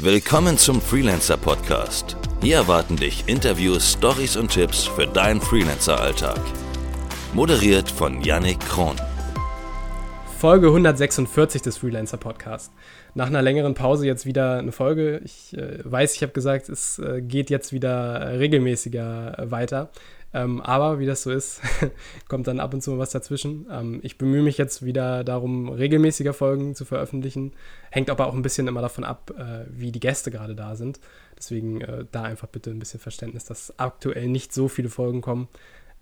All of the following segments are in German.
Willkommen zum Freelancer Podcast. Hier erwarten dich Interviews, Stories und Tipps für deinen Freelancer-Alltag. Moderiert von Yannick Kron. Folge 146 des Freelancer Podcasts. Nach einer längeren Pause jetzt wieder eine Folge. Ich äh, weiß, ich habe gesagt, es äh, geht jetzt wieder regelmäßiger äh, weiter. Ähm, aber wie das so ist, kommt dann ab und zu mal was dazwischen. Ähm, ich bemühe mich jetzt wieder darum, regelmäßiger Folgen zu veröffentlichen. Hängt aber auch ein bisschen immer davon ab, äh, wie die Gäste gerade da sind. Deswegen äh, da einfach bitte ein bisschen Verständnis, dass aktuell nicht so viele Folgen kommen.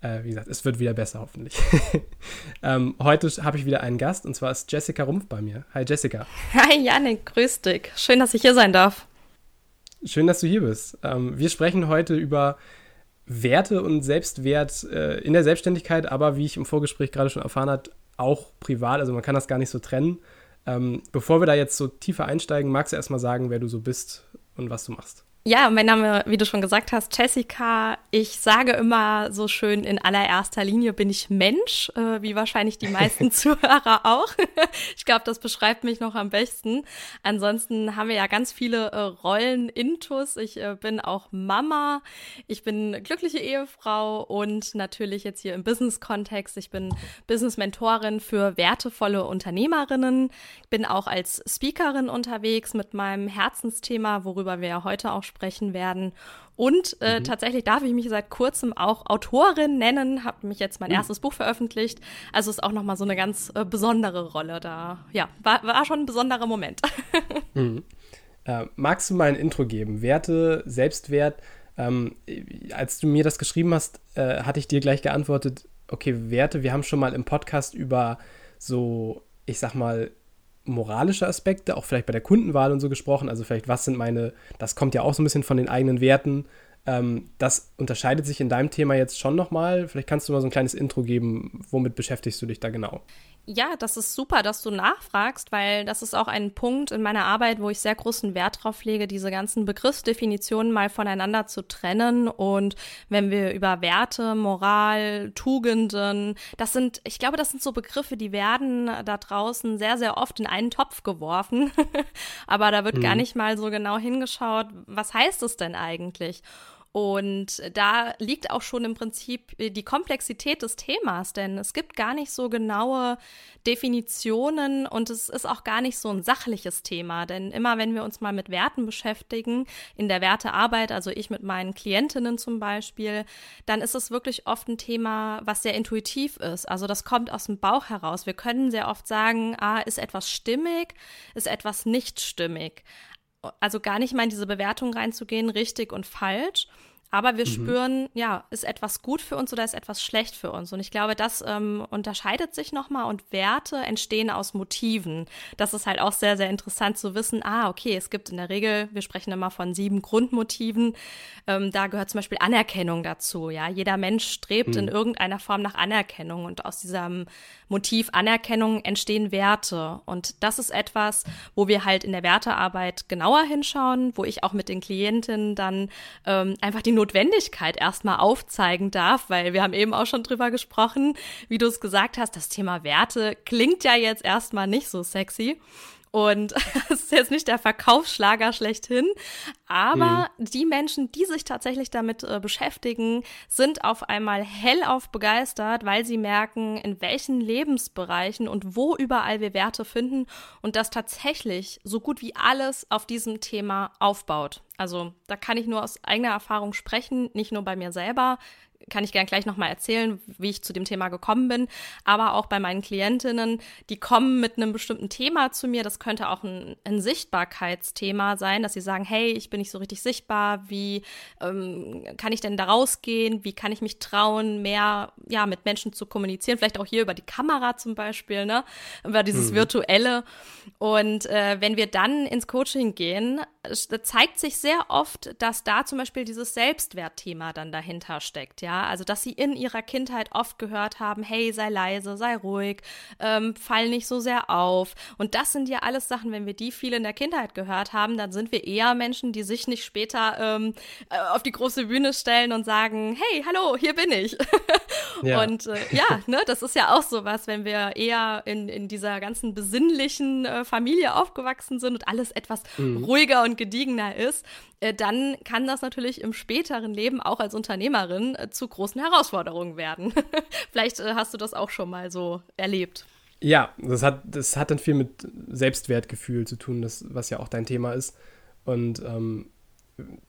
Äh, wie gesagt, es wird wieder besser hoffentlich. ähm, heute habe ich wieder einen Gast und zwar ist Jessica Rumpf bei mir. Hi Jessica. Hi Janik, grüß dich. Schön, dass ich hier sein darf. Schön, dass du hier bist. Ähm, wir sprechen heute über Werte und Selbstwert äh, in der Selbstständigkeit, aber wie ich im Vorgespräch gerade schon erfahren habe, auch privat. Also man kann das gar nicht so trennen. Ähm, bevor wir da jetzt so tiefer einsteigen, magst du erstmal sagen, wer du so bist und was du machst? Ja, mein Name, wie du schon gesagt hast, Jessica. Ich sage immer so schön, in allererster Linie bin ich Mensch, äh, wie wahrscheinlich die meisten Zuhörer auch. ich glaube, das beschreibt mich noch am besten. Ansonsten haben wir ja ganz viele äh, Rollen intus. Ich äh, bin auch Mama, ich bin glückliche Ehefrau und natürlich jetzt hier im Business-Kontext. Ich bin Business-Mentorin für wertevolle Unternehmerinnen, bin auch als Speakerin unterwegs mit meinem Herzensthema, worüber wir ja heute auch sprechen sprechen werden. Und äh, mhm. tatsächlich darf ich mich seit kurzem auch Autorin nennen, habe mich jetzt mein mhm. erstes Buch veröffentlicht. Also ist auch nochmal so eine ganz äh, besondere Rolle da. Ja, war, war schon ein besonderer Moment. mhm. äh, magst du mal ein Intro geben? Werte, Selbstwert. Ähm, als du mir das geschrieben hast, äh, hatte ich dir gleich geantwortet, okay, Werte, wir haben schon mal im Podcast über so, ich sag mal, moralische Aspekte, auch vielleicht bei der Kundenwahl und so gesprochen. Also vielleicht, was sind meine, das kommt ja auch so ein bisschen von den eigenen Werten. Ähm, das unterscheidet sich in deinem Thema jetzt schon nochmal. Vielleicht kannst du mal so ein kleines Intro geben. Womit beschäftigst du dich da genau? Ja, das ist super, dass du nachfragst, weil das ist auch ein Punkt in meiner Arbeit, wo ich sehr großen Wert drauf lege, diese ganzen Begriffsdefinitionen mal voneinander zu trennen. Und wenn wir über Werte, Moral, Tugenden, das sind, ich glaube, das sind so Begriffe, die werden da draußen sehr, sehr oft in einen Topf geworfen. Aber da wird mhm. gar nicht mal so genau hingeschaut, was heißt es denn eigentlich? Und da liegt auch schon im Prinzip die Komplexität des Themas, denn es gibt gar nicht so genaue Definitionen und es ist auch gar nicht so ein sachliches Thema, denn immer wenn wir uns mal mit Werten beschäftigen, in der Wertearbeit, also ich mit meinen Klientinnen zum Beispiel, dann ist es wirklich oft ein Thema, was sehr intuitiv ist. Also das kommt aus dem Bauch heraus. Wir können sehr oft sagen, ah, ist etwas stimmig, ist etwas nicht stimmig also gar nicht mal in diese Bewertung reinzugehen, richtig und falsch, aber wir mhm. spüren, ja, ist etwas gut für uns oder ist etwas schlecht für uns? Und ich glaube, das ähm, unterscheidet sich nochmal und Werte entstehen aus Motiven. Das ist halt auch sehr, sehr interessant zu wissen. Ah, okay, es gibt in der Regel, wir sprechen immer von sieben Grundmotiven. Ähm, da gehört zum Beispiel Anerkennung dazu. Ja, jeder Mensch strebt mhm. in irgendeiner Form nach Anerkennung und aus diesem Motiv Anerkennung entstehen Werte. Und das ist etwas, wo wir halt in der Wertearbeit genauer hinschauen, wo ich auch mit den Klientinnen dann ähm, einfach die Notwendigkeit erstmal aufzeigen darf, weil wir haben eben auch schon drüber gesprochen, wie du es gesagt hast, das Thema Werte klingt ja jetzt erstmal nicht so sexy. Und es ist jetzt nicht der Verkaufsschlager schlechthin, aber mhm. die Menschen, die sich tatsächlich damit äh, beschäftigen, sind auf einmal hellauf begeistert, weil sie merken, in welchen Lebensbereichen und wo überall wir Werte finden und das tatsächlich so gut wie alles auf diesem Thema aufbaut. Also da kann ich nur aus eigener Erfahrung sprechen, nicht nur bei mir selber, kann ich gern gleich nochmal erzählen, wie ich zu dem Thema gekommen bin, aber auch bei meinen Klientinnen, die kommen mit einem bestimmten Thema zu mir. Das könnte auch ein, ein Sichtbarkeitsthema sein, dass sie sagen, hey, ich bin nicht so richtig sichtbar, wie ähm, kann ich denn da rausgehen, wie kann ich mich trauen, mehr ja, mit Menschen zu kommunizieren, vielleicht auch hier über die Kamera zum Beispiel, ne? über dieses mhm. Virtuelle. Und äh, wenn wir dann ins Coaching gehen, zeigt sich sehr oft, dass da zum Beispiel dieses Selbstwertthema dann dahinter steckt, ja, also dass sie in ihrer Kindheit oft gehört haben, hey, sei leise, sei ruhig, ähm, fall nicht so sehr auf. Und das sind ja alles Sachen, wenn wir die viel in der Kindheit gehört haben, dann sind wir eher Menschen, die sich nicht später ähm, äh, auf die große Bühne stellen und sagen, hey, hallo, hier bin ich. ja. Und äh, ja, ne, das ist ja auch sowas, wenn wir eher in, in dieser ganzen besinnlichen äh, Familie aufgewachsen sind und alles etwas mhm. ruhiger und gediegener ist, äh, dann kann das natürlich im späteren Leben auch als Unternehmerin äh, zu großen Herausforderungen werden. Vielleicht äh, hast du das auch schon mal so erlebt. Ja, das hat, das hat dann viel mit Selbstwertgefühl zu tun, das, was ja auch dein Thema ist. Und ähm,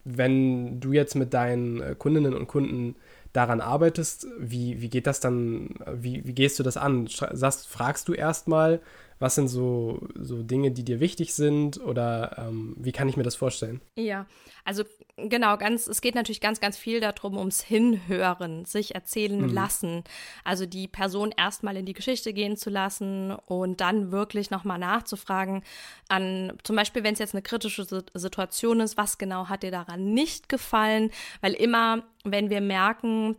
wenn du jetzt mit deinen äh, Kundinnen und Kunden daran arbeitest, wie, wie geht das dann, wie, wie gehst du das an? Sagst, fragst du erstmal, was sind so, so Dinge, die dir wichtig sind oder ähm, wie kann ich mir das vorstellen? Ja, also genau, ganz, es geht natürlich ganz, ganz viel darum, ums Hinhören, sich erzählen mhm. lassen. Also die Person erstmal in die Geschichte gehen zu lassen und dann wirklich nochmal nachzufragen an, zum Beispiel, wenn es jetzt eine kritische Situation ist, was genau hat dir daran nicht gefallen? Weil immer, wenn wir merken,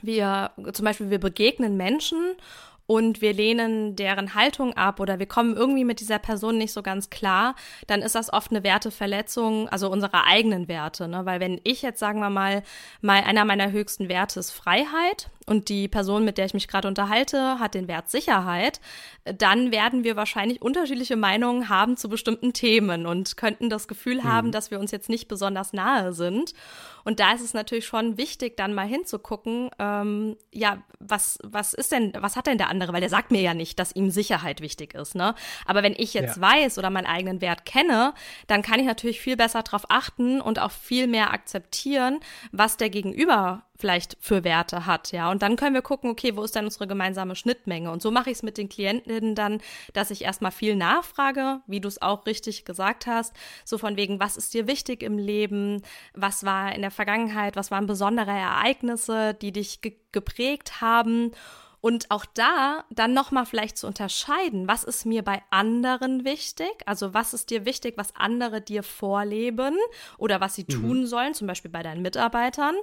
wir, zum Beispiel, wir begegnen Menschen und wir lehnen deren Haltung ab oder wir kommen irgendwie mit dieser Person nicht so ganz klar, dann ist das oft eine Werteverletzung, also unserer eigenen Werte. Ne? Weil wenn ich jetzt, sagen wir mal, mal einer meiner höchsten Werte ist Freiheit und die Person, mit der ich mich gerade unterhalte, hat den Wert Sicherheit, dann werden wir wahrscheinlich unterschiedliche Meinungen haben zu bestimmten Themen und könnten das Gefühl haben, mhm. dass wir uns jetzt nicht besonders nahe sind. Und da ist es natürlich schon wichtig, dann mal hinzugucken, ähm, ja, was, was ist denn, was hat denn der andere? Weil der sagt mir ja nicht, dass ihm Sicherheit wichtig ist, ne? Aber wenn ich jetzt ja. weiß oder meinen eigenen Wert kenne, dann kann ich natürlich viel besser darauf achten und auch viel mehr akzeptieren, was der Gegenüber vielleicht für Werte hat, ja. Und dann können wir gucken, okay, wo ist denn unsere gemeinsame Schnittmenge? Und so mache ich es mit den Klientinnen dann, dass ich erstmal viel nachfrage, wie du es auch richtig gesagt hast, so von wegen, was ist dir wichtig im Leben? Was war in der Vergangenheit? Was waren besondere Ereignisse, die dich ge geprägt haben? Und auch da dann nochmal vielleicht zu unterscheiden, was ist mir bei anderen wichtig? Also was ist dir wichtig, was andere dir vorleben oder was sie mhm. tun sollen, zum Beispiel bei deinen Mitarbeitern?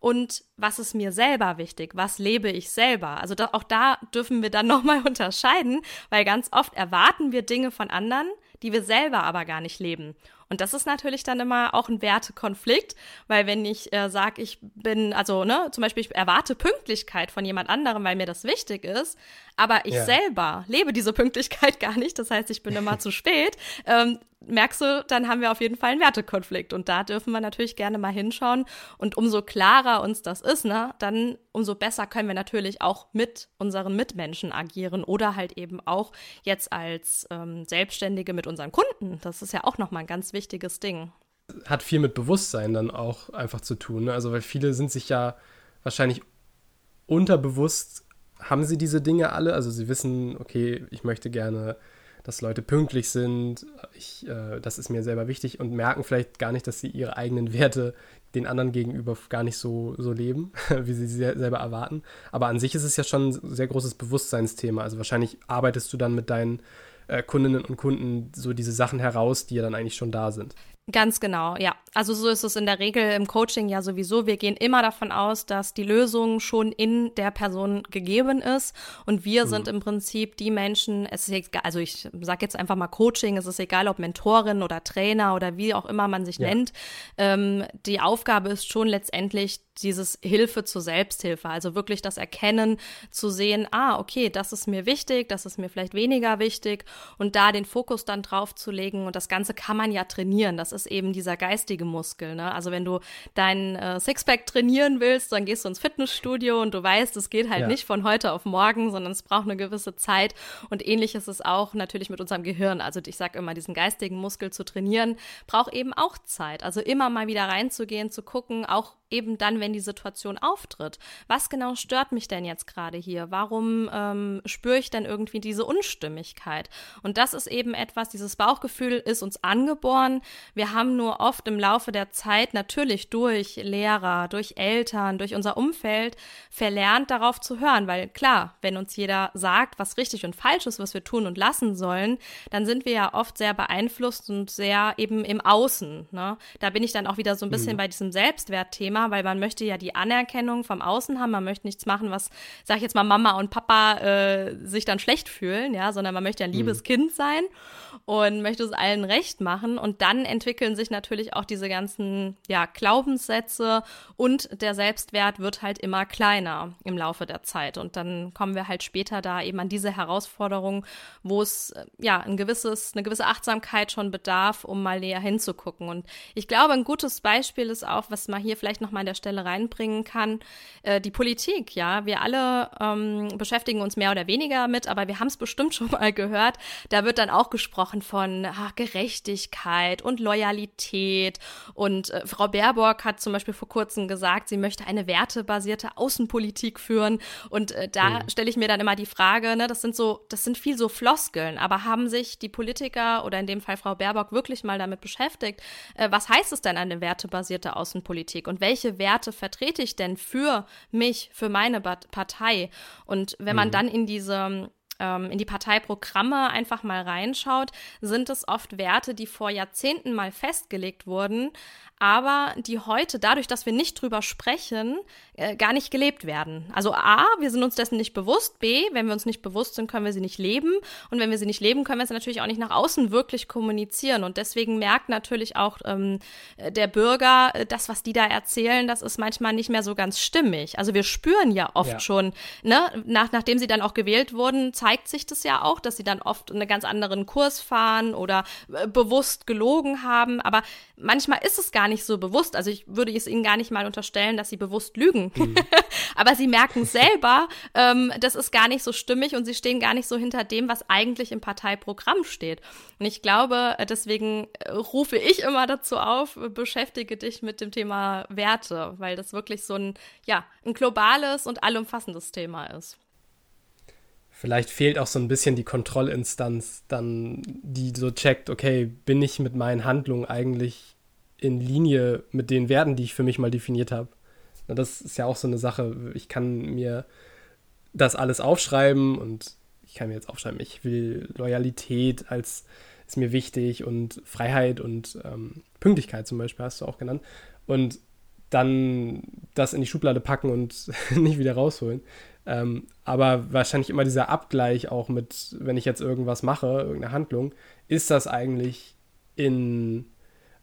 Und was ist mir selber wichtig? Was lebe ich selber? Also da, auch da dürfen wir dann nochmal unterscheiden, weil ganz oft erwarten wir Dinge von anderen, die wir selber aber gar nicht leben. Und das ist natürlich dann immer auch ein Wertekonflikt, weil wenn ich äh, sage, ich bin, also ne, zum Beispiel ich erwarte Pünktlichkeit von jemand anderem, weil mir das wichtig ist, aber ich ja. selber lebe diese Pünktlichkeit gar nicht, das heißt, ich bin immer zu spät, ähm, merkst du, dann haben wir auf jeden Fall einen Wertekonflikt. Und da dürfen wir natürlich gerne mal hinschauen. Und umso klarer uns das ist, ne, dann umso besser können wir natürlich auch mit unseren Mitmenschen agieren oder halt eben auch jetzt als ähm, Selbstständige mit unseren Kunden. Das ist ja auch nochmal ein ganz wichtiges Ding. Hat viel mit Bewusstsein dann auch einfach zu tun. Ne? Also, weil viele sind sich ja wahrscheinlich unterbewusst haben sie diese Dinge alle. Also sie wissen, okay, ich möchte gerne, dass Leute pünktlich sind, ich, äh, das ist mir selber wichtig und merken vielleicht gar nicht, dass sie ihre eigenen Werte den anderen gegenüber gar nicht so, so leben, wie sie sie selber erwarten. Aber an sich ist es ja schon ein sehr großes Bewusstseinsthema. Also wahrscheinlich arbeitest du dann mit deinen äh, Kundinnen und Kunden so diese Sachen heraus, die ja dann eigentlich schon da sind. Ganz genau, ja. Also so ist es in der Regel im Coaching ja sowieso. Wir gehen immer davon aus, dass die Lösung schon in der Person gegeben ist und wir mhm. sind im Prinzip die Menschen, es ist egal, also ich sage jetzt einfach mal Coaching, es ist egal, ob Mentorin oder Trainer oder wie auch immer man sich ja. nennt. Ähm, die Aufgabe ist schon letztendlich dieses Hilfe zur Selbsthilfe, also wirklich das Erkennen, zu sehen, ah, okay, das ist mir wichtig, das ist mir vielleicht weniger wichtig und da den Fokus dann drauf zu legen und das Ganze kann man ja trainieren, das ist eben dieser geistige Muskel, ne? also wenn du dein äh, Sixpack trainieren willst, dann gehst du ins Fitnessstudio und du weißt, es geht halt ja. nicht von heute auf morgen, sondern es braucht eine gewisse Zeit und ähnlich ist es auch natürlich mit unserem Gehirn, also ich sage immer, diesen geistigen Muskel zu trainieren, braucht eben auch Zeit, also immer mal wieder reinzugehen, zu gucken, auch eben dann, wenn die Situation auftritt. Was genau stört mich denn jetzt gerade hier? Warum ähm, spüre ich denn irgendwie diese Unstimmigkeit? Und das ist eben etwas, dieses Bauchgefühl ist uns angeboren. Wir haben nur oft im Laufe der Zeit natürlich durch Lehrer, durch Eltern, durch unser Umfeld verlernt, darauf zu hören. Weil klar, wenn uns jeder sagt, was richtig und falsch ist, was wir tun und lassen sollen, dann sind wir ja oft sehr beeinflusst und sehr eben im Außen. Ne? Da bin ich dann auch wieder so ein bisschen mhm. bei diesem Selbstwertthema Thema, weil man möchte ja die Anerkennung vom Außen haben. Man möchte nichts machen, was, sag ich jetzt mal, Mama und Papa äh, sich dann schlecht fühlen, ja, sondern man möchte ein liebes mhm. Kind sein und möchte es allen recht machen. Und dann entwickeln sich natürlich auch diese ganzen ja, Glaubenssätze und der Selbstwert wird halt immer kleiner im Laufe der Zeit. Und dann kommen wir halt später da eben an diese Herausforderung, wo es äh, ja ein gewisses, eine gewisse Achtsamkeit schon bedarf, um mal näher hinzugucken. Und ich glaube, ein gutes Beispiel ist auch, was man hier vielleicht noch mal an der Stelle reinbringen kann, äh, die Politik. Ja, wir alle ähm, beschäftigen uns mehr oder weniger mit, aber wir haben es bestimmt schon mal gehört. Da wird dann auch gesprochen von ach, Gerechtigkeit und Loyalität. Und äh, Frau Baerbock hat zum Beispiel vor kurzem gesagt, sie möchte eine wertebasierte Außenpolitik führen. Und äh, da mhm. stelle ich mir dann immer die Frage, ne, das sind so, das sind viel so Floskeln, aber haben sich die Politiker oder in dem Fall Frau Baerbock wirklich mal damit beschäftigt, äh, was heißt es denn eine wertebasierte Außenpolitik und welche Werte vertrete ich denn für mich, für meine Partei? Und wenn man mhm. dann in diese ähm, in die Parteiprogramme einfach mal reinschaut, sind es oft Werte, die vor Jahrzehnten mal festgelegt wurden, aber die heute, dadurch, dass wir nicht drüber sprechen, äh, gar nicht gelebt werden. Also A, wir sind uns dessen nicht bewusst, B, wenn wir uns nicht bewusst sind, können wir sie nicht leben und wenn wir sie nicht leben, können wir sie natürlich auch nicht nach außen wirklich kommunizieren und deswegen merkt natürlich auch ähm, der Bürger, äh, das, was die da erzählen, das ist manchmal nicht mehr so ganz stimmig. Also wir spüren ja oft ja. schon, ne, nach, nachdem sie dann auch gewählt wurden, zeigt sich das ja auch, dass sie dann oft einen ganz anderen Kurs fahren oder äh, bewusst gelogen haben, aber manchmal ist es gar nicht so bewusst. Also ich würde es ihnen gar nicht mal unterstellen, dass sie bewusst lügen. Mhm. Aber sie merken selber, ähm, das ist gar nicht so stimmig und sie stehen gar nicht so hinter dem, was eigentlich im Parteiprogramm steht. Und ich glaube, deswegen äh, rufe ich immer dazu auf, beschäftige dich mit dem Thema Werte, weil das wirklich so ein, ja, ein globales und allumfassendes Thema ist. Vielleicht fehlt auch so ein bisschen die Kontrollinstanz, dann, die so checkt, okay, bin ich mit meinen Handlungen eigentlich in Linie mit den Werten, die ich für mich mal definiert habe. Das ist ja auch so eine Sache. Ich kann mir das alles aufschreiben und ich kann mir jetzt aufschreiben, ich will Loyalität als ist mir wichtig und Freiheit und ähm, Pünktlichkeit zum Beispiel hast du auch genannt. Und dann das in die Schublade packen und nicht wieder rausholen. Ähm, aber wahrscheinlich immer dieser Abgleich auch mit, wenn ich jetzt irgendwas mache, irgendeine Handlung, ist das eigentlich in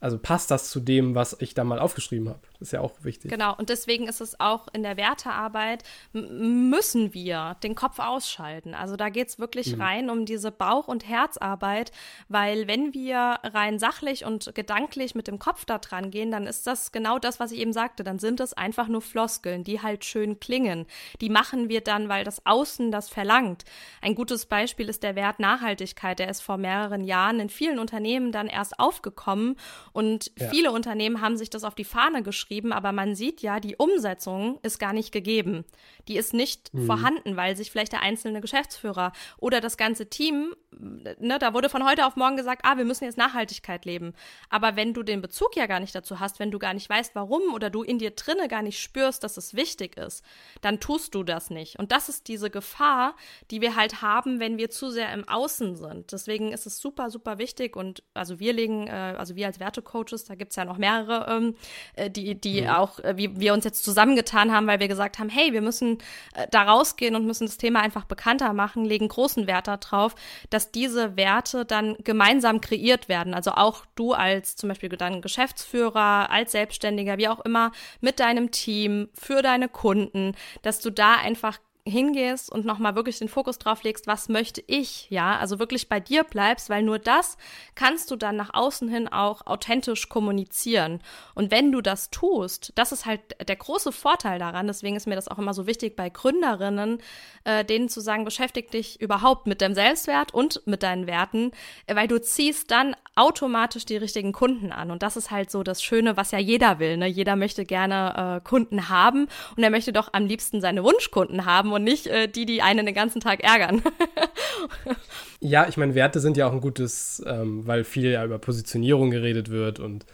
also passt das zu dem, was ich da mal aufgeschrieben habe. Das ist ja auch wichtig. Genau, und deswegen ist es auch in der Wertearbeit, müssen wir den Kopf ausschalten. Also da geht es wirklich mhm. rein um diese Bauch- und Herzarbeit, weil wenn wir rein sachlich und gedanklich mit dem Kopf da dran gehen, dann ist das genau das, was ich eben sagte. Dann sind es einfach nur Floskeln, die halt schön klingen. Die machen wir dann, weil das Außen das verlangt. Ein gutes Beispiel ist der Wert Nachhaltigkeit. Der ist vor mehreren Jahren in vielen Unternehmen dann erst aufgekommen und ja. viele Unternehmen haben sich das auf die Fahne geschrieben, aber man sieht ja, die Umsetzung ist gar nicht gegeben. Die ist nicht mhm. vorhanden, weil sich vielleicht der einzelne Geschäftsführer oder das ganze Team, ne, da wurde von heute auf morgen gesagt, ah, wir müssen jetzt Nachhaltigkeit leben. Aber wenn du den Bezug ja gar nicht dazu hast, wenn du gar nicht weißt, warum oder du in dir drinne gar nicht spürst, dass es wichtig ist, dann tust du das nicht. Und das ist diese Gefahr, die wir halt haben, wenn wir zu sehr im Außen sind. Deswegen ist es super, super wichtig und also wir legen, äh, also wir als Werte Coaches, da gibt es ja noch mehrere, ähm, äh, die, die mhm. auch, äh, wie wir uns jetzt zusammengetan haben, weil wir gesagt haben, hey, wir müssen äh, da rausgehen und müssen das Thema einfach bekannter machen, legen großen Wert darauf, dass diese Werte dann gemeinsam kreiert werden. Also auch du als zum Beispiel dann Geschäftsführer, als Selbstständiger, wie auch immer, mit deinem Team, für deine Kunden, dass du da einfach hingehst und nochmal wirklich den Fokus drauf legst, was möchte ich, ja, also wirklich bei dir bleibst, weil nur das kannst du dann nach außen hin auch authentisch kommunizieren. Und wenn du das tust, das ist halt der große Vorteil daran, deswegen ist mir das auch immer so wichtig bei Gründerinnen, äh, denen zu sagen, beschäftige dich überhaupt mit deinem Selbstwert und mit deinen Werten, weil du ziehst dann automatisch die richtigen Kunden an. Und das ist halt so das Schöne, was ja jeder will, ne? Jeder möchte gerne äh, Kunden haben und er möchte doch am liebsten seine Wunschkunden haben und nicht äh, die, die einen den ganzen Tag ärgern. ja, ich meine, Werte sind ja auch ein gutes, ähm, weil viel ja über Positionierung geredet wird und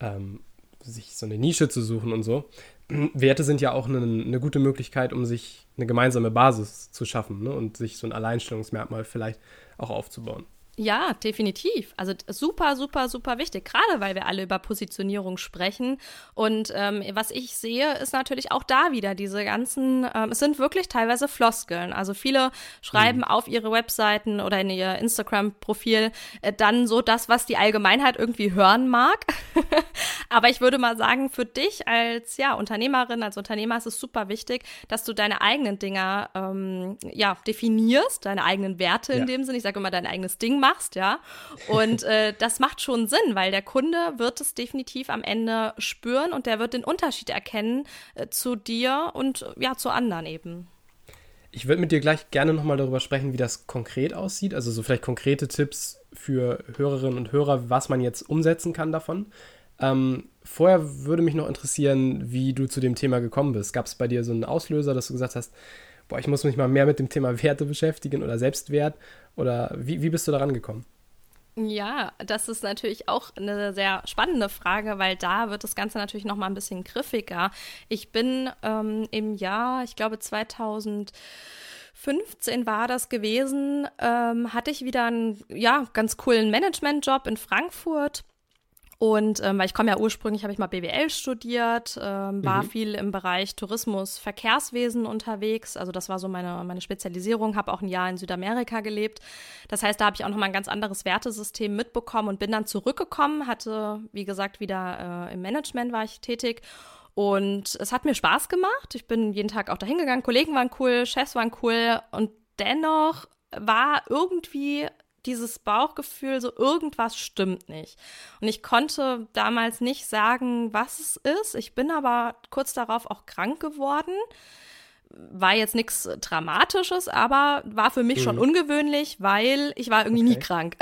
ähm, sich so eine Nische zu suchen und so. Werte sind ja auch eine, eine gute Möglichkeit, um sich eine gemeinsame Basis zu schaffen ne? und sich so ein Alleinstellungsmerkmal vielleicht auch aufzubauen. Ja, definitiv. Also super, super, super wichtig, gerade weil wir alle über Positionierung sprechen. Und ähm, was ich sehe, ist natürlich auch da wieder diese ganzen, ähm, es sind wirklich teilweise Floskeln. Also viele schreiben mhm. auf ihre Webseiten oder in ihr Instagram-Profil äh, dann so das, was die Allgemeinheit irgendwie hören mag. Aber ich würde mal sagen, für dich als ja, Unternehmerin, als Unternehmer ist es super wichtig, dass du deine eigenen Dinger ähm, ja, definierst, deine eigenen Werte in ja. dem Sinne. Ich sage immer, dein eigenes Ding machst machst, ja. Und äh, das macht schon Sinn, weil der Kunde wird es definitiv am Ende spüren und der wird den Unterschied erkennen äh, zu dir und ja, zu anderen eben. Ich würde mit dir gleich gerne nochmal darüber sprechen, wie das konkret aussieht. Also so vielleicht konkrete Tipps für Hörerinnen und Hörer, was man jetzt umsetzen kann davon. Ähm, vorher würde mich noch interessieren, wie du zu dem Thema gekommen bist. Gab es bei dir so einen Auslöser, dass du gesagt hast, boah, ich muss mich mal mehr mit dem Thema Werte beschäftigen oder Selbstwert? Oder wie, wie bist du daran gekommen? Ja, das ist natürlich auch eine sehr spannende Frage, weil da wird das Ganze natürlich noch mal ein bisschen griffiger. Ich bin ähm, im Jahr, ich glaube 2015 war das gewesen, ähm, hatte ich wieder einen ja, ganz coolen Managementjob in Frankfurt und ähm, weil ich komme ja ursprünglich, habe ich mal BWL studiert, ähm, war mhm. viel im Bereich Tourismus, Verkehrswesen unterwegs. Also das war so meine, meine Spezialisierung, habe auch ein Jahr in Südamerika gelebt. Das heißt, da habe ich auch nochmal ein ganz anderes Wertesystem mitbekommen und bin dann zurückgekommen, hatte, wie gesagt, wieder äh, im Management war ich tätig. Und es hat mir Spaß gemacht. Ich bin jeden Tag auch dahin gegangen. Kollegen waren cool, Chefs waren cool. Und dennoch war irgendwie dieses Bauchgefühl, so irgendwas stimmt nicht. Und ich konnte damals nicht sagen, was es ist. Ich bin aber kurz darauf auch krank geworden. War jetzt nichts Dramatisches, aber war für mich mhm. schon ungewöhnlich, weil ich war irgendwie okay. nie krank.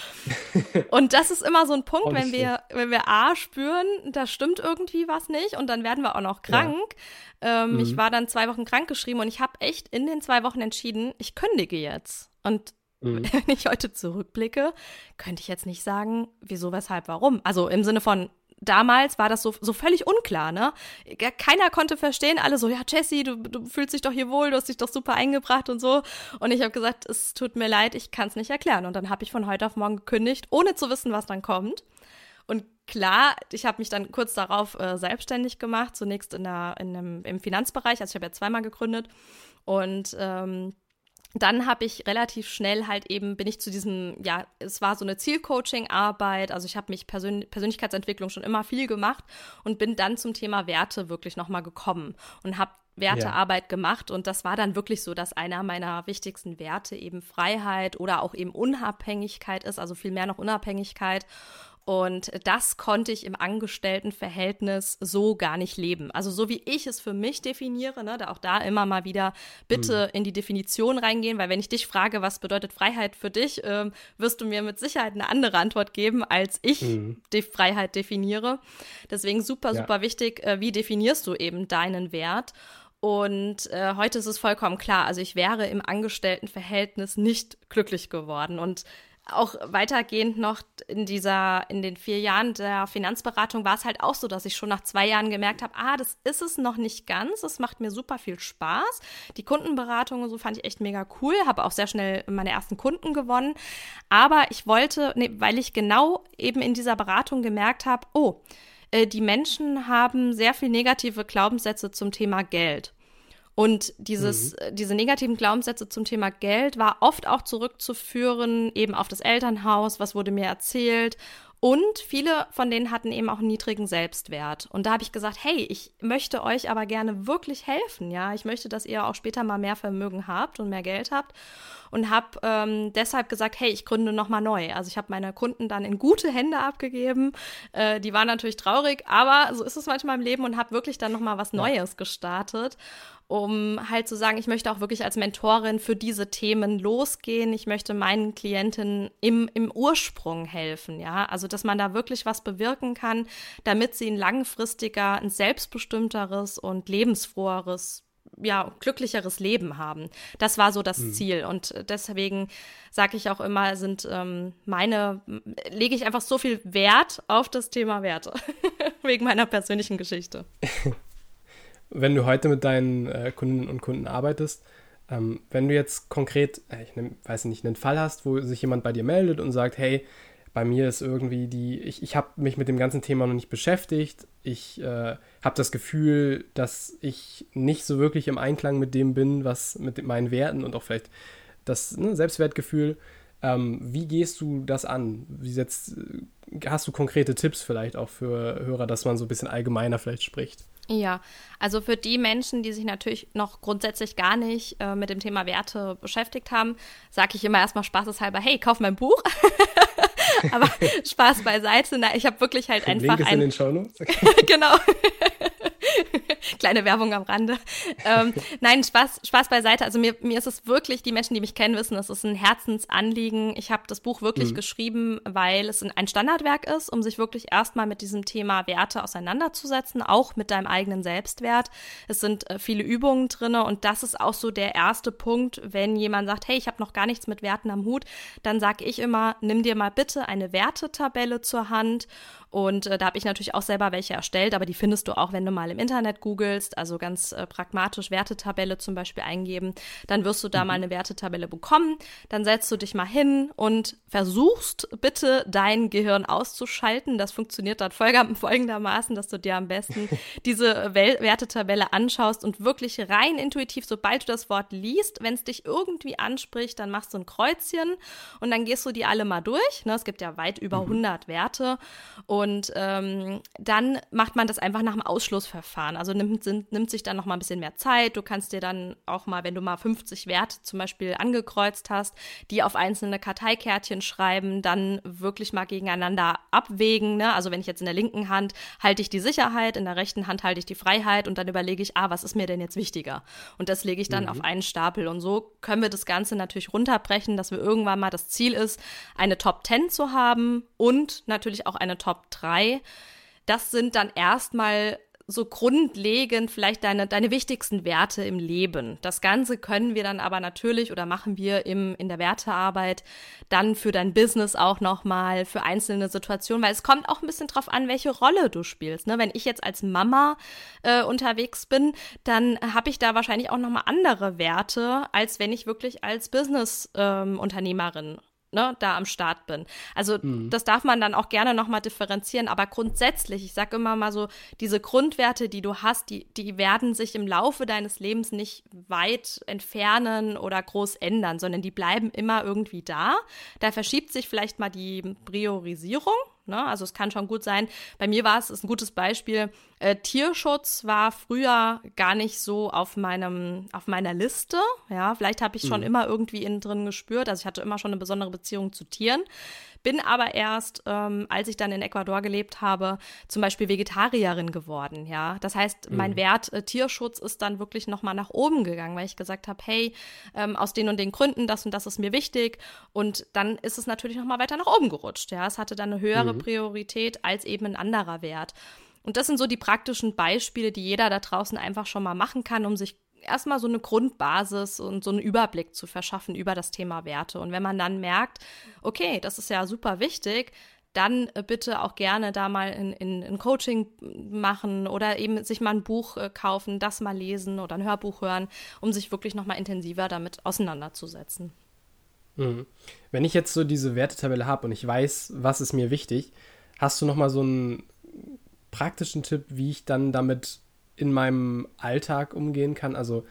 und das ist immer so ein Punkt, wenn wir, wenn wir A spüren, da stimmt irgendwie was nicht und dann werden wir auch noch krank. Ja. Ähm, mhm. Ich war dann zwei Wochen krank geschrieben und ich habe echt in den zwei Wochen entschieden, ich kündige jetzt. Und Mhm. Wenn ich heute zurückblicke, könnte ich jetzt nicht sagen, wieso, weshalb, warum. Also im Sinne von, damals war das so, so völlig unklar, ne? Keiner konnte verstehen, alle so, ja, Jessie, du, du fühlst dich doch hier wohl, du hast dich doch super eingebracht und so. Und ich habe gesagt, es tut mir leid, ich kann es nicht erklären. Und dann habe ich von heute auf morgen gekündigt, ohne zu wissen, was dann kommt. Und klar, ich habe mich dann kurz darauf äh, selbstständig gemacht, zunächst in der, in einem, im Finanzbereich, also ich habe ja zweimal gegründet. Und ähm, dann habe ich relativ schnell halt eben, bin ich zu diesem, ja, es war so eine Zielcoaching-Arbeit, also ich habe mich Persön Persönlichkeitsentwicklung schon immer viel gemacht und bin dann zum Thema Werte wirklich nochmal gekommen und habe Wertearbeit ja. gemacht. Und das war dann wirklich so, dass einer meiner wichtigsten Werte eben Freiheit oder auch eben Unabhängigkeit ist, also viel mehr noch Unabhängigkeit und das konnte ich im Angestelltenverhältnis so gar nicht leben. Also so wie ich es für mich definiere, ne, da auch da immer mal wieder bitte mhm. in die Definition reingehen, weil wenn ich dich frage, was bedeutet Freiheit für dich, ähm, wirst du mir mit Sicherheit eine andere Antwort geben, als ich mhm. die Freiheit definiere. Deswegen super, super ja. wichtig, äh, wie definierst du eben deinen Wert? Und äh, heute ist es vollkommen klar. Also ich wäre im Angestelltenverhältnis nicht glücklich geworden. Und auch weitergehend noch in dieser, in den vier Jahren der Finanzberatung war es halt auch so, dass ich schon nach zwei Jahren gemerkt habe, ah, das ist es noch nicht ganz. Es macht mir super viel Spaß. Die Kundenberatung und so fand ich echt mega cool. Habe auch sehr schnell meine ersten Kunden gewonnen. Aber ich wollte, nee, weil ich genau eben in dieser Beratung gemerkt habe, oh, äh, die Menschen haben sehr viel negative Glaubenssätze zum Thema Geld. Und dieses, mhm. diese negativen Glaubenssätze zum Thema Geld war oft auch zurückzuführen, eben auf das Elternhaus, was wurde mir erzählt und viele von denen hatten eben auch einen niedrigen Selbstwert. Und da habe ich gesagt, hey, ich möchte euch aber gerne wirklich helfen. Ja, ich möchte, dass ihr auch später mal mehr Vermögen habt und mehr Geld habt. Und habe ähm, deshalb gesagt, hey, ich gründe nochmal neu. Also ich habe meine Kunden dann in gute Hände abgegeben. Äh, die waren natürlich traurig, aber so ist es manchmal im Leben und habe wirklich dann nochmal was Neues gestartet um halt zu sagen, ich möchte auch wirklich als Mentorin für diese Themen losgehen. Ich möchte meinen Klientinnen im, im Ursprung helfen, ja. Also, dass man da wirklich was bewirken kann, damit sie ein langfristiger, ein selbstbestimmteres und lebensfroheres ja, glücklicheres Leben haben. Das war so das mhm. Ziel. Und deswegen sage ich auch immer, sind ähm, meine, lege ich einfach so viel Wert auf das Thema Werte. Wegen meiner persönlichen Geschichte. wenn du heute mit deinen äh, Kundinnen und Kunden arbeitest, Ähm, wenn du jetzt konkret, äh, ich nehm, weiß nicht, einen Fall hast, wo sich jemand bei dir meldet und sagt, hey, bei mir ist irgendwie die, ich, ich habe mich mit dem ganzen Thema noch nicht beschäftigt. Ich äh, habe das Gefühl, dass ich nicht so wirklich im Einklang mit dem bin, was mit meinen Werten und auch vielleicht das ne, Selbstwertgefühl. Ähm, wie gehst du das an? Wie setzt, hast du konkrete Tipps vielleicht auch für Hörer, dass man so ein bisschen allgemeiner vielleicht spricht? Ja, also für die Menschen, die sich natürlich noch grundsätzlich gar nicht äh, mit dem Thema Werte beschäftigt haben, sage ich immer erstmal spaßeshalber, hey, kauf mein Buch. Aber Spaß beiseite. Na, ich habe wirklich halt einfach Link ist ein. in den Shownotes. genau. Kleine Werbung am Rande. Ähm, nein, Spaß, Spaß beiseite. Also mir, mir ist es wirklich, die Menschen, die mich kennen, wissen, es ist ein Herzensanliegen. Ich habe das Buch wirklich mhm. geschrieben, weil es ein Standardwerk ist, um sich wirklich erstmal mit diesem Thema Werte auseinanderzusetzen, auch mit deinem eigenen Selbstwert. Es sind äh, viele Übungen drin und das ist auch so der erste Punkt, wenn jemand sagt, hey, ich habe noch gar nichts mit Werten am Hut, dann sage ich immer, nimm dir mal bitte eine Wertetabelle zur Hand und äh, da habe ich natürlich auch selber welche erstellt, aber die findest du auch, wenn du mal im Internet googelst, also ganz äh, pragmatisch Wertetabelle zum Beispiel eingeben. Dann wirst du da mhm. mal eine Wertetabelle bekommen. Dann setzt du dich mal hin und versuchst bitte dein Gehirn auszuschalten. Das funktioniert dann folgendermaßen, dass du dir am besten diese Wel Wertetabelle anschaust und wirklich rein intuitiv, sobald du das Wort liest, wenn es dich irgendwie anspricht, dann machst du ein Kreuzchen und dann gehst du die alle mal durch. Ne, es gibt ja weit über 100 mhm. Werte. Und und ähm, dann macht man das einfach nach dem Ausschlussverfahren. Also nimmt, nimmt sich dann noch mal ein bisschen mehr Zeit. Du kannst dir dann auch mal, wenn du mal 50 Werte zum Beispiel angekreuzt hast, die auf einzelne Karteikärtchen schreiben, dann wirklich mal gegeneinander abwägen. Ne? Also wenn ich jetzt in der linken Hand halte ich die Sicherheit, in der rechten Hand halte ich die Freiheit und dann überlege ich, ah, was ist mir denn jetzt wichtiger? Und das lege ich dann mhm. auf einen Stapel. Und so können wir das Ganze natürlich runterbrechen, dass wir irgendwann mal das Ziel ist, eine Top 10 zu haben und natürlich auch eine Top 3. Das sind dann erstmal so grundlegend vielleicht deine, deine wichtigsten Werte im Leben. Das Ganze können wir dann aber natürlich oder machen wir im, in der Wertearbeit dann für dein Business auch nochmal, für einzelne Situationen, weil es kommt auch ein bisschen drauf an, welche Rolle du spielst. Ne? Wenn ich jetzt als Mama äh, unterwegs bin, dann habe ich da wahrscheinlich auch nochmal andere Werte, als wenn ich wirklich als Business-Unternehmerin ähm, ne, da am Start bin. Also mhm. das darf man dann auch gerne nochmal differenzieren, aber grundsätzlich, ich sage immer mal so, diese Grundwerte, die du hast, die, die werden sich im Laufe deines Lebens nicht weit entfernen oder groß ändern, sondern die bleiben immer irgendwie da. Da verschiebt sich vielleicht mal die Priorisierung, Ne? Also es kann schon gut sein. Bei mir war es, ist ein gutes Beispiel. Äh, Tierschutz war früher gar nicht so auf meinem, auf meiner Liste. Ja, vielleicht habe ich schon mhm. immer irgendwie innen drin gespürt. Also ich hatte immer schon eine besondere Beziehung zu Tieren. Bin aber erst, ähm, als ich dann in Ecuador gelebt habe, zum Beispiel Vegetarierin geworden. Ja, das heißt, mein mhm. Wert äh, Tierschutz ist dann wirklich noch mal nach oben gegangen, weil ich gesagt habe, hey, ähm, aus den und den Gründen, das und das ist mir wichtig. Und dann ist es natürlich noch mal weiter nach oben gerutscht. Ja, es hatte dann eine höhere mhm. Priorität als eben ein anderer Wert. Und das sind so die praktischen Beispiele, die jeder da draußen einfach schon mal machen kann, um sich erstmal so eine Grundbasis und so einen Überblick zu verschaffen über das Thema Werte. Und wenn man dann merkt, okay, das ist ja super wichtig, dann äh, bitte auch gerne da mal in, in, in Coaching machen oder eben sich mal ein Buch äh, kaufen, das mal lesen oder ein Hörbuch hören, um sich wirklich nochmal intensiver damit auseinanderzusetzen. Mhm. Wenn ich jetzt so diese Wertetabelle habe und ich weiß, was ist mir wichtig, hast du nochmal so einen praktischen Tipp, wie ich dann damit in meinem Alltag umgehen kann? Also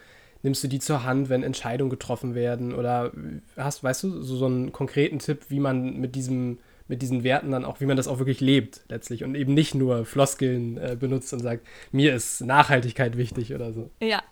nimmst du die zur Hand, wenn Entscheidungen getroffen werden? Oder hast, weißt du, so, so einen konkreten Tipp, wie man mit diesem mit diesen Werten dann auch, wie man das auch wirklich lebt letztlich und eben nicht nur Floskeln äh, benutzt und sagt, mir ist Nachhaltigkeit wichtig oder so. Ja,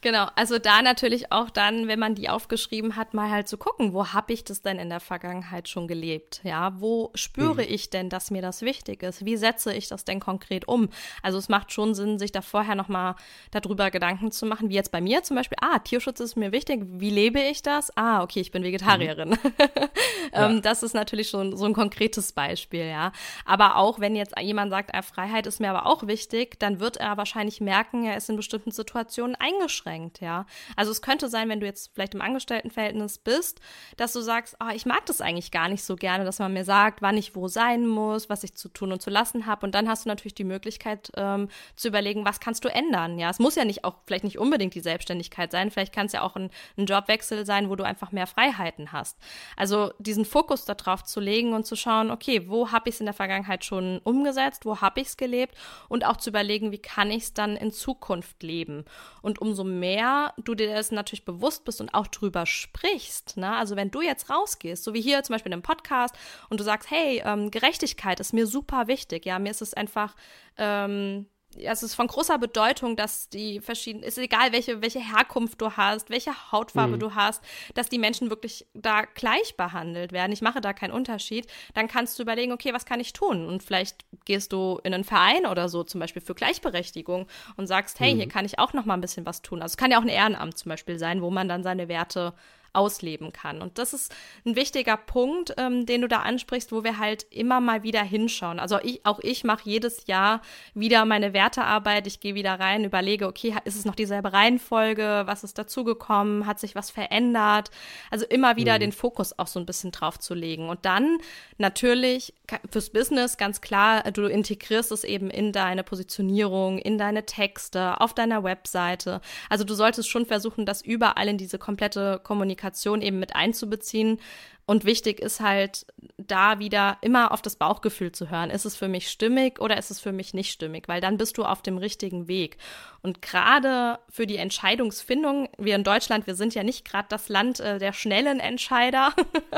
genau. Also da natürlich auch dann, wenn man die aufgeschrieben hat, mal halt zu gucken, wo habe ich das denn in der Vergangenheit schon gelebt? Ja, wo spüre mhm. ich denn, dass mir das wichtig ist? Wie setze ich das denn konkret um? Also es macht schon Sinn, sich da vorher nochmal darüber Gedanken zu machen, wie jetzt bei mir zum Beispiel, ah, Tierschutz ist mir wichtig, wie lebe ich das? Ah, okay, ich bin Vegetarierin. Mhm. ähm, ja. Das ist natürlich schon so ein konkretes konkretes Beispiel, ja. Aber auch wenn jetzt jemand sagt, ah, Freiheit ist mir aber auch wichtig, dann wird er wahrscheinlich merken, er ist in bestimmten Situationen eingeschränkt, ja. Also es könnte sein, wenn du jetzt vielleicht im Angestelltenverhältnis bist, dass du sagst, ah, ich mag das eigentlich gar nicht so gerne, dass man mir sagt, wann ich wo sein muss, was ich zu tun und zu lassen habe. Und dann hast du natürlich die Möglichkeit ähm, zu überlegen, was kannst du ändern, ja. Es muss ja nicht auch vielleicht nicht unbedingt die Selbstständigkeit sein, vielleicht kann es ja auch ein, ein Jobwechsel sein, wo du einfach mehr Freiheiten hast. Also diesen Fokus darauf zu legen und zu schauen, okay, wo habe ich es in der Vergangenheit schon umgesetzt, wo habe ich es gelebt und auch zu überlegen, wie kann ich es dann in Zukunft leben. Und umso mehr du dir das natürlich bewusst bist und auch drüber sprichst, ne? also wenn du jetzt rausgehst, so wie hier zum Beispiel in einem Podcast und du sagst, hey, ähm, Gerechtigkeit ist mir super wichtig, ja, mir ist es einfach ähm, es ist von großer Bedeutung, dass die verschiedenen, ist egal welche, welche Herkunft du hast, welche Hautfarbe mhm. du hast, dass die Menschen wirklich da gleich behandelt werden. Ich mache da keinen Unterschied. Dann kannst du überlegen, okay, was kann ich tun? Und vielleicht gehst du in einen Verein oder so, zum Beispiel für Gleichberechtigung und sagst, hey, mhm. hier kann ich auch noch mal ein bisschen was tun. Also es kann ja auch ein Ehrenamt zum Beispiel sein, wo man dann seine Werte ausleben kann. Und das ist ein wichtiger Punkt, ähm, den du da ansprichst, wo wir halt immer mal wieder hinschauen. Also ich, auch ich mache jedes Jahr wieder meine Wertearbeit. Ich gehe wieder rein, überlege, okay, ist es noch dieselbe Reihenfolge? Was ist dazugekommen? Hat sich was verändert? Also immer wieder mhm. den Fokus auch so ein bisschen drauf zu legen. Und dann natürlich fürs Business ganz klar, du integrierst es eben in deine Positionierung, in deine Texte, auf deiner Webseite. Also du solltest schon versuchen, das überall in diese komplette Kommunikation Kommunikation eben mit einzubeziehen. Und wichtig ist halt da wieder immer auf das Bauchgefühl zu hören. Ist es für mich stimmig oder ist es für mich nicht stimmig? Weil dann bist du auf dem richtigen Weg. Und gerade für die Entscheidungsfindung, wir in Deutschland, wir sind ja nicht gerade das Land äh, der schnellen Entscheider,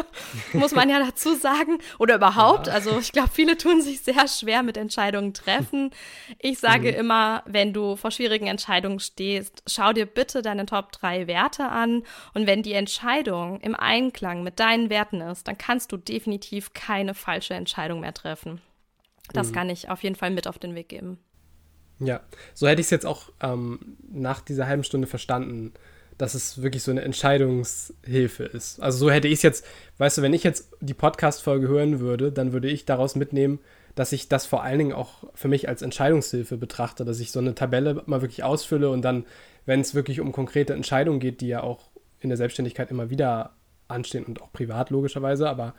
muss man ja dazu sagen. Oder überhaupt. Ja. Also ich glaube, viele tun sich sehr schwer mit Entscheidungen treffen. Ich sage mhm. immer, wenn du vor schwierigen Entscheidungen stehst, schau dir bitte deine Top 3 Werte an. Und wenn die Entscheidung im Einklang mit deinen Werten ist, dann kannst du definitiv keine falsche Entscheidung mehr treffen. Das mhm. kann ich auf jeden Fall mit auf den Weg geben. Ja, so hätte ich es jetzt auch ähm, nach dieser halben Stunde verstanden, dass es wirklich so eine Entscheidungshilfe ist. Also so hätte ich es jetzt, weißt du, wenn ich jetzt die Podcast-Folge hören würde, dann würde ich daraus mitnehmen, dass ich das vor allen Dingen auch für mich als Entscheidungshilfe betrachte, dass ich so eine Tabelle mal wirklich ausfülle und dann, wenn es wirklich um konkrete Entscheidungen geht, die ja auch in der Selbstständigkeit immer wieder anstehen und auch privat logischerweise, aber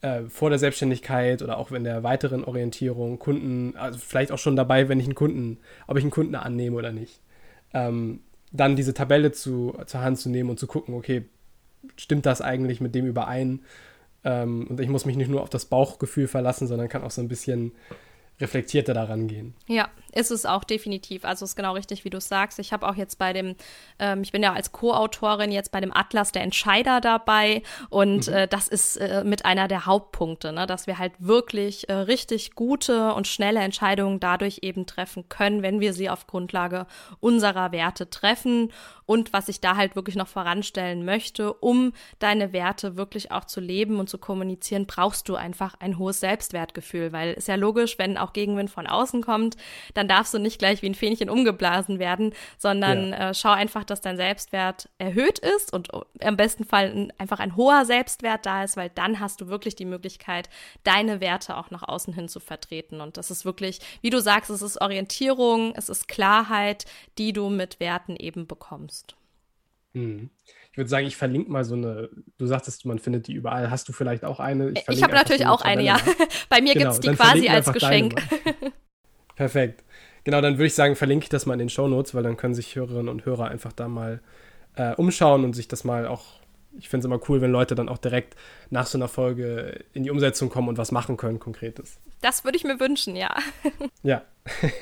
äh, vor der Selbstständigkeit oder auch in der weiteren Orientierung, Kunden, also vielleicht auch schon dabei, wenn ich einen Kunden, ob ich einen Kunden annehme oder nicht. Ähm, dann diese Tabelle zu, zur Hand zu nehmen und zu gucken, okay, stimmt das eigentlich mit dem überein? Ähm, und ich muss mich nicht nur auf das Bauchgefühl verlassen, sondern kann auch so ein bisschen reflektierter daran gehen. Ja, ist es auch definitiv. Also ist genau richtig, wie du sagst. Ich habe auch jetzt bei dem, ähm, ich bin ja als Co-Autorin jetzt bei dem Atlas der Entscheider dabei und mhm. äh, das ist äh, mit einer der Hauptpunkte, ne, dass wir halt wirklich äh, richtig gute und schnelle Entscheidungen dadurch eben treffen können, wenn wir sie auf Grundlage unserer Werte treffen und was ich da halt wirklich noch voranstellen möchte, um deine Werte wirklich auch zu leben und zu kommunizieren, brauchst du einfach ein hohes Selbstwertgefühl, weil ist ja logisch, wenn auch Gegenwind von außen kommt, dann darfst du nicht gleich wie ein Fähnchen umgeblasen werden, sondern ja. äh, schau einfach, dass dein Selbstwert erhöht ist und im besten Fall einfach ein hoher Selbstwert da ist, weil dann hast du wirklich die Möglichkeit, deine Werte auch nach außen hin zu vertreten. Und das ist wirklich, wie du sagst, es ist Orientierung, es ist Klarheit, die du mit Werten eben bekommst. Hm. Ich würde sagen, ich verlinke mal so eine, du sagtest, man findet die überall. Hast du vielleicht auch eine? Ich, ich habe natürlich auch eine, ja. Bei mir genau, gibt es die quasi als Geschenk. Perfekt. Genau, dann würde ich sagen, verlinke ich das mal in den Show Notes, weil dann können sich Hörerinnen und Hörer einfach da mal äh, umschauen und sich das mal auch. Ich finde es immer cool, wenn Leute dann auch direkt nach so einer Folge in die Umsetzung kommen und was machen können, Konkretes. Das würde ich mir wünschen, ja. ja.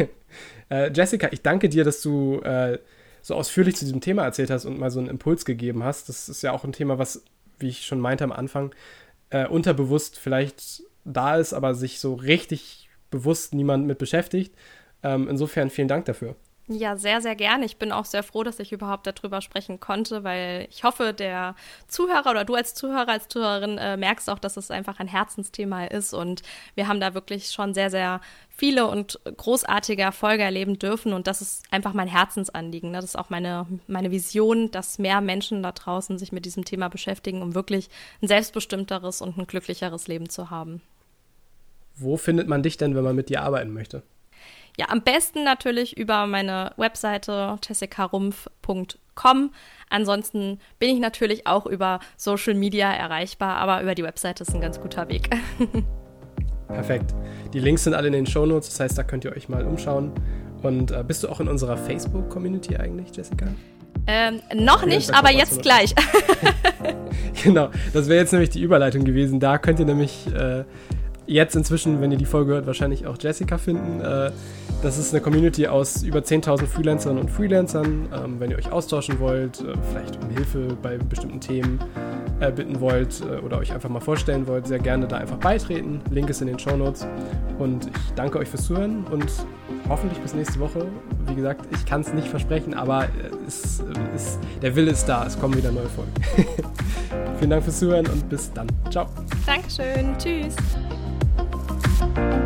äh, Jessica, ich danke dir, dass du äh, so ausführlich zu diesem Thema erzählt hast und mal so einen Impuls gegeben hast. Das ist ja auch ein Thema, was, wie ich schon meinte am Anfang, äh, unterbewusst vielleicht da ist, aber sich so richtig bewusst niemand mit beschäftigt. Ähm, insofern vielen Dank dafür. Ja, sehr, sehr gerne. Ich bin auch sehr froh, dass ich überhaupt darüber sprechen konnte, weil ich hoffe, der Zuhörer oder du als Zuhörer, als Zuhörerin äh, merkst auch, dass es einfach ein Herzensthema ist und wir haben da wirklich schon sehr, sehr viele und großartige Erfolge erleben dürfen und das ist einfach mein Herzensanliegen. Ne? Das ist auch meine, meine Vision, dass mehr Menschen da draußen sich mit diesem Thema beschäftigen, um wirklich ein selbstbestimmteres und ein glücklicheres Leben zu haben. Wo findet man dich denn, wenn man mit dir arbeiten möchte? Ja, am besten natürlich über meine Webseite jessicarumpf.com. Ansonsten bin ich natürlich auch über Social Media erreichbar, aber über die Webseite ist ein ganz guter Weg. Perfekt. Die Links sind alle in den Shownotes, das heißt, da könnt ihr euch mal umschauen. Und äh, bist du auch in unserer Facebook-Community eigentlich, Jessica? Ähm, noch nicht, aber jetzt gleich. genau, das wäre jetzt nämlich die Überleitung gewesen. Da könnt ihr nämlich äh, jetzt inzwischen, wenn ihr die Folge hört, wahrscheinlich auch Jessica finden. Äh, das ist eine Community aus über 10.000 Freelancerinnen und Freelancern. Ähm, wenn ihr euch austauschen wollt, äh, vielleicht um Hilfe bei bestimmten Themen äh, bitten wollt oder euch einfach mal vorstellen wollt, sehr gerne da einfach beitreten. Link ist in den Show Notes. Und ich danke euch fürs Zuhören und hoffentlich bis nächste Woche. Wie gesagt, ich kann es nicht versprechen, aber es, es, der Wille ist da. Es kommen wieder neue Folgen. Vielen Dank fürs Zuhören und bis dann. Ciao. Dankeschön. Tschüss. Bye.